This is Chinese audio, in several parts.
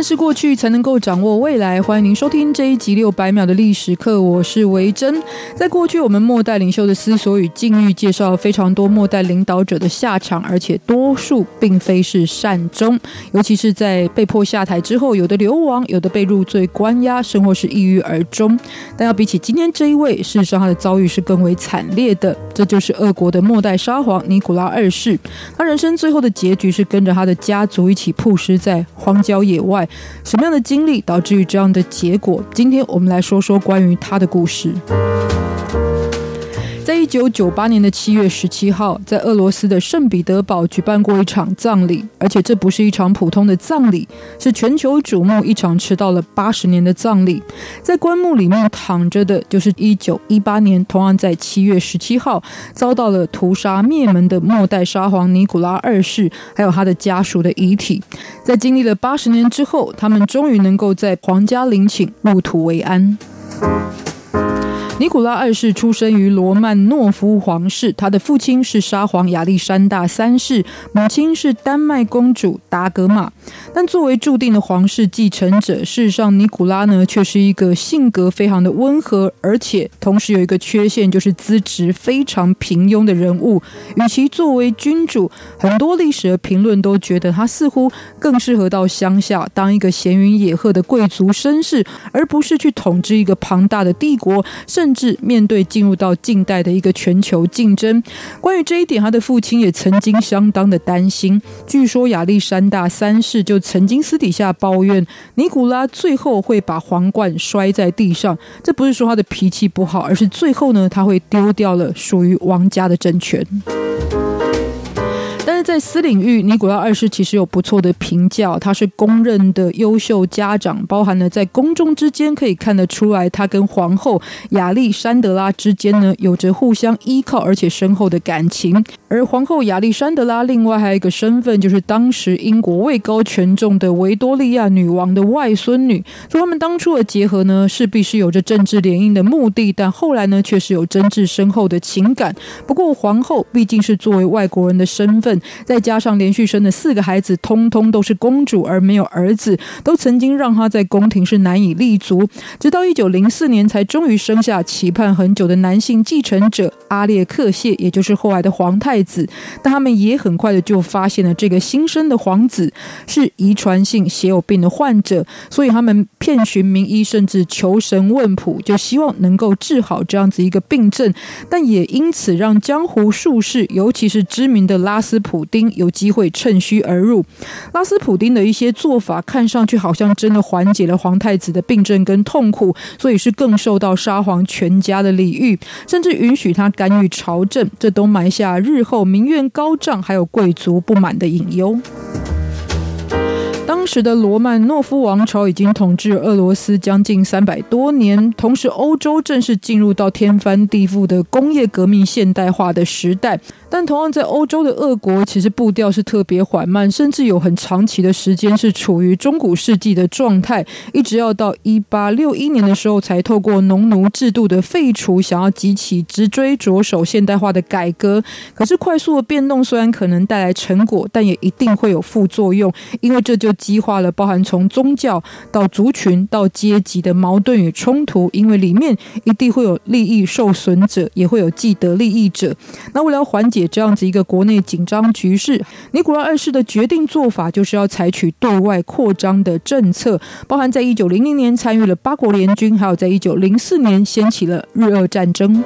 认识过去，才能够掌握未来。欢迎您收听这一集六百秒的历史课，我是维珍。在过去，我们末代领袖的思索与境遇，介绍了非常多末代领导者的下场，而且多数并非是善终。尤其是在被迫下台之后，有的流亡，有的被入罪关押，甚或是抑郁而终。但要比起今天这一位，事实上他的遭遇是更为惨烈的。这就是俄国的末代沙皇尼古拉二世。他人生最后的结局是跟着他的家族一起曝尸在荒郊野外。什么样的经历导致于这样的结果？今天我们来说说关于他的故事。在一九九八年的七月十七号，在俄罗斯的圣彼得堡举办过一场葬礼，而且这不是一场普通的葬礼，是全球瞩目一场迟到了八十年的葬礼。在棺木里面躺着的，就是一九一八年同样在七月十七号遭到了屠杀灭门的末代沙皇尼古拉二世，还有他的家属的遗体。在经历了八十年之后，他们终于能够在皇家陵寝入土为安。尼古拉二世出生于罗曼诺夫皇室，他的父亲是沙皇亚历山大三世，母亲是丹麦公主达格玛。但作为注定的皇室继承者，事实上尼古拉呢却是一个性格非常的温和，而且同时有一个缺陷，就是资质非常平庸的人物。与其作为君主，很多历史的评论都觉得他似乎更适合到乡下当一个闲云野鹤的贵族绅士，而不是去统治一个庞大的帝国，甚。至面对进入到近代的一个全球竞争，关于这一点，他的父亲也曾经相当的担心。据说亚历山大三世就曾经私底下抱怨，尼古拉最后会把皇冠摔在地上。这不是说他的脾气不好，而是最后呢，他会丢掉了属于王家的政权。在私领域，尼古拉二世其实有不错的评价，他是公认的优秀家长，包含了在宫中之间可以看得出来，他跟皇后亚历山德拉之间呢有着互相依靠而且深厚的感情。而皇后亚历山德拉另外还有一个身份，就是当时英国位高权重的维多利亚女王的外孙女。说他们当初的结合呢，势必是有着政治联姻的目的，但后来呢，却是有真挚深厚的情感。不过皇后毕竟是作为外国人的身份。再加上连续生的四个孩子，通通都是公主而没有儿子，都曾经让他在宫廷是难以立足。直到一九零四年，才终于生下期盼很久的男性继承者阿列克谢，也就是后来的皇太子。但他们也很快的就发现了这个新生的皇子是遗传性血友病的患者，所以他们遍寻名医，甚至求神问卜，就希望能够治好这样子一个病症。但也因此让江湖术士，尤其是知名的拉斯普。普丁有机会趁虚而入，拉斯普丁的一些做法看上去好像真的缓解了皇太子的病症跟痛苦，所以是更受到沙皇全家的礼遇，甚至允许他干预朝政，这都埋下日后民怨高涨还有贵族不满的隐忧。时的罗曼诺夫王朝已经统治俄罗斯将近三百多年，同时欧洲正式进入到天翻地覆的工业革命现代化的时代。但同样在欧洲的俄国，其实步调是特别缓慢，甚至有很长期的时间是处于中古世纪的状态，一直要到一八六一年的时候，才透过农奴制度的废除，想要激起直追着手现代化的改革。可是快速的变动虽然可能带来成果，但也一定会有副作用，因为这就激化了包含从宗教到族群到阶级的矛盾与冲突，因为里面一定会有利益受损者，也会有既得利益者。那为了缓解这样子一个国内紧张局势，尼古拉二世的决定做法就是要采取对外扩张的政策，包含在一九零零年参与了八国联军，还有在一九零四年掀起了日俄战争。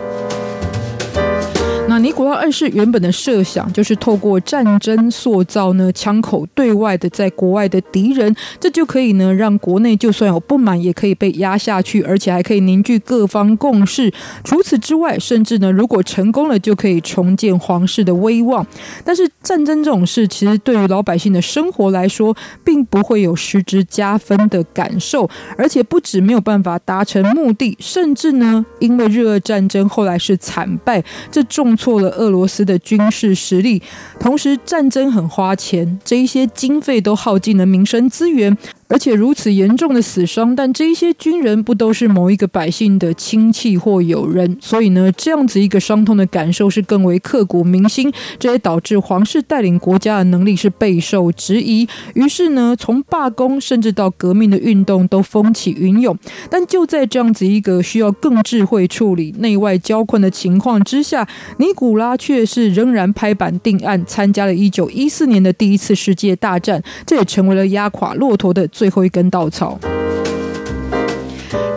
尼古拉二世原本的设想就是透过战争塑造呢枪口对外的在国外的敌人，这就可以呢让国内就算有不满也可以被压下去，而且还可以凝聚各方共识。除此之外，甚至呢如果成功了，就可以重建皇室的威望。但是战争这种事，其实对于老百姓的生活来说，并不会有实质加分的感受，而且不止没有办法达成目的，甚至呢因为日俄战争后来是惨败，这重挫。了俄罗斯的军事实力，同时战争很花钱，这一些经费都耗尽了民生资源。而且如此严重的死伤，但这一些军人不都是某一个百姓的亲戚或友人？所以呢，这样子一个伤痛的感受是更为刻骨铭心。这也导致皇室带领国家的能力是备受质疑。于是呢，从罢工甚至到革命的运动都风起云涌。但就在这样子一个需要更智慧处理内外交困的情况之下，尼古拉却是仍然拍板定案，参加了一九一四年的第一次世界大战。这也成为了压垮骆驼的最。后一根稻草。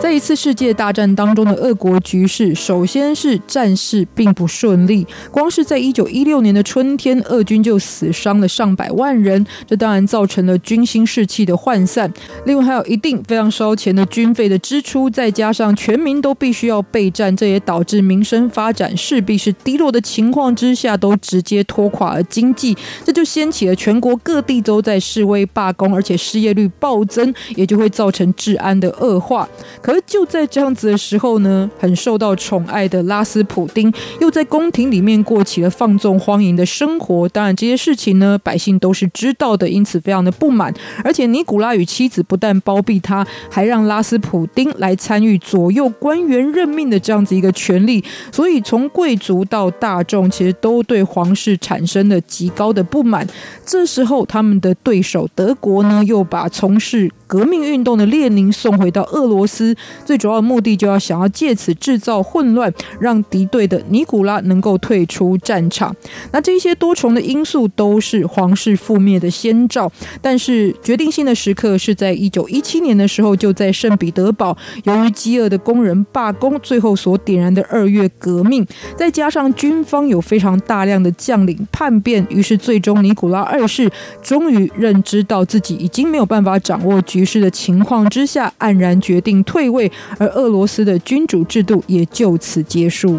在一次世界大战当中的俄国局势，首先是战事并不顺利。光是在一九一六年的春天，俄军就死伤了上百万人，这当然造成了军心士气的涣散。另外，还有一定非常烧钱的军费的支出，再加上全民都必须要备战，这也导致民生发展势必是低落的情况之下，都直接拖垮了经济。这就掀起了全国各地都在示威罢工，而且失业率暴增，也就会造成治安的恶化。可就在这样子的时候呢，很受到宠爱的拉斯普丁又在宫廷里面过起了放纵荒淫的生活。当然，这些事情呢，百姓都是知道的，因此非常的不满。而且，尼古拉与妻子不但包庇他，还让拉斯普丁来参与左右官员任命的这样子一个权利。所以，从贵族到大众，其实都对皇室产生了极高的不满。这时候，他们的对手德国呢，又把从事革命运动的列宁送回到俄罗斯。最主要的目的就要想要借此制造混乱，让敌对的尼古拉能够退出战场。那这些多重的因素都是皇室覆灭的先兆。但是决定性的时刻是在一九一七年的时候，就在圣彼得堡，由于饥饿的工人罢工，最后所点燃的二月革命，再加上军方有非常大量的将领叛变，于是最终尼古拉二世终于认知到自己已经没有办法掌握局于是的情况之下，黯然决定退。位，而俄罗斯的君主制度也就此结束。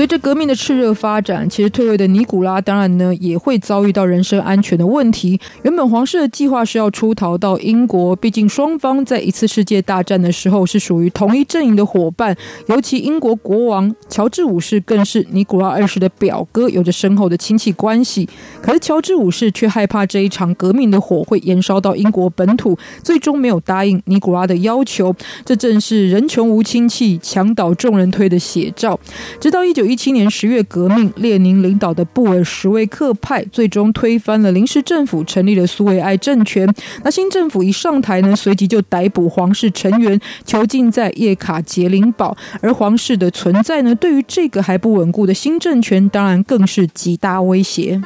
随着革命的炽热发展，其实退位的尼古拉当然呢也会遭遇到人身安全的问题。原本皇室的计划是要出逃到英国，毕竟双方在一次世界大战的时候是属于同一阵营的伙伴。尤其英国国王乔治五世更是尼古拉二世的表哥，有着深厚的亲戚关系。可是乔治五世却害怕这一场革命的火会延烧到英国本土，最终没有答应尼古拉的要求。这正是人穷无亲戚，墙倒众人推的写照。直到一九。一七年十月革命，列宁领导的布尔什维克派最终推翻了临时政府，成立了苏维埃政权。那新政府一上台呢，随即就逮捕皇室成员，囚禁在叶卡捷琳堡。而皇室的存在呢，对于这个还不稳固的新政权，当然更是极大威胁。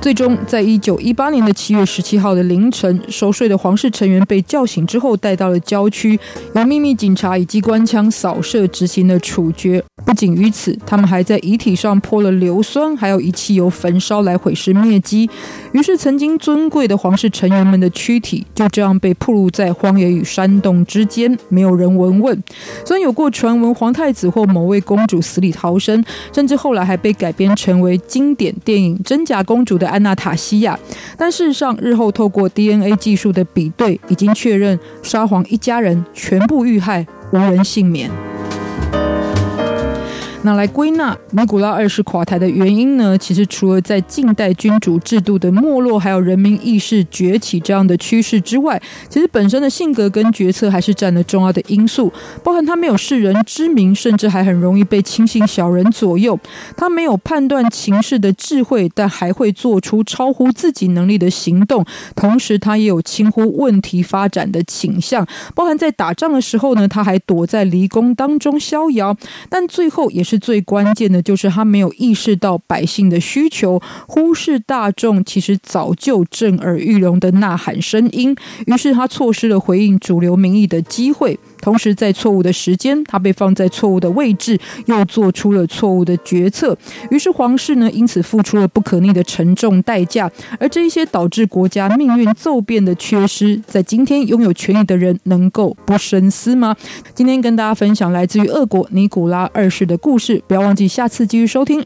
最终，在一九一八年的七月十七号的凌晨，熟睡的皇室成员被叫醒之后，带到了郊区，由秘密警察以机关枪扫射执行了处决。不仅于此，他们还在遗体上泼了硫酸，还有以汽油焚烧来毁尸灭迹。于是，曾经尊贵的皇室成员们的躯体就这样被暴露在荒野与山洞之间，没有人闻问。虽然有过传闻，皇太子或某位公主死里逃生，甚至后来还被改编成为经典电影《真假公主》的。安娜塔西亚，但事实上，日后透过 DNA 技术的比对，已经确认沙皇一家人全部遇害，无人幸免。那来归纳尼古拉二世垮台的原因呢？其实除了在近代君主制度的没落，还有人民意识崛起这样的趋势之外，其实本身的性格跟决策还是占了重要的因素。包含他没有世人之明，甚至还很容易被轻信小人左右。他没有判断情势的智慧，但还会做出超乎自己能力的行动。同时，他也有轻忽问题发展的倾向。包含在打仗的时候呢，他还躲在离宫当中逍遥。但最后也是。是最关键的，就是他没有意识到百姓的需求，忽视大众其实早就震耳欲聋的呐喊声音，于是他错失了回应主流民意的机会。同时在错误的时间，他被放在错误的位置，又做出了错误的决策。于是皇室呢，因此付出了不可逆的沉重代价。而这一些导致国家命运骤变的缺失，在今天拥有权力的人能够不深思吗？今天跟大家分享来自于俄国尼古拉二世的故事，不要忘记下次继续收听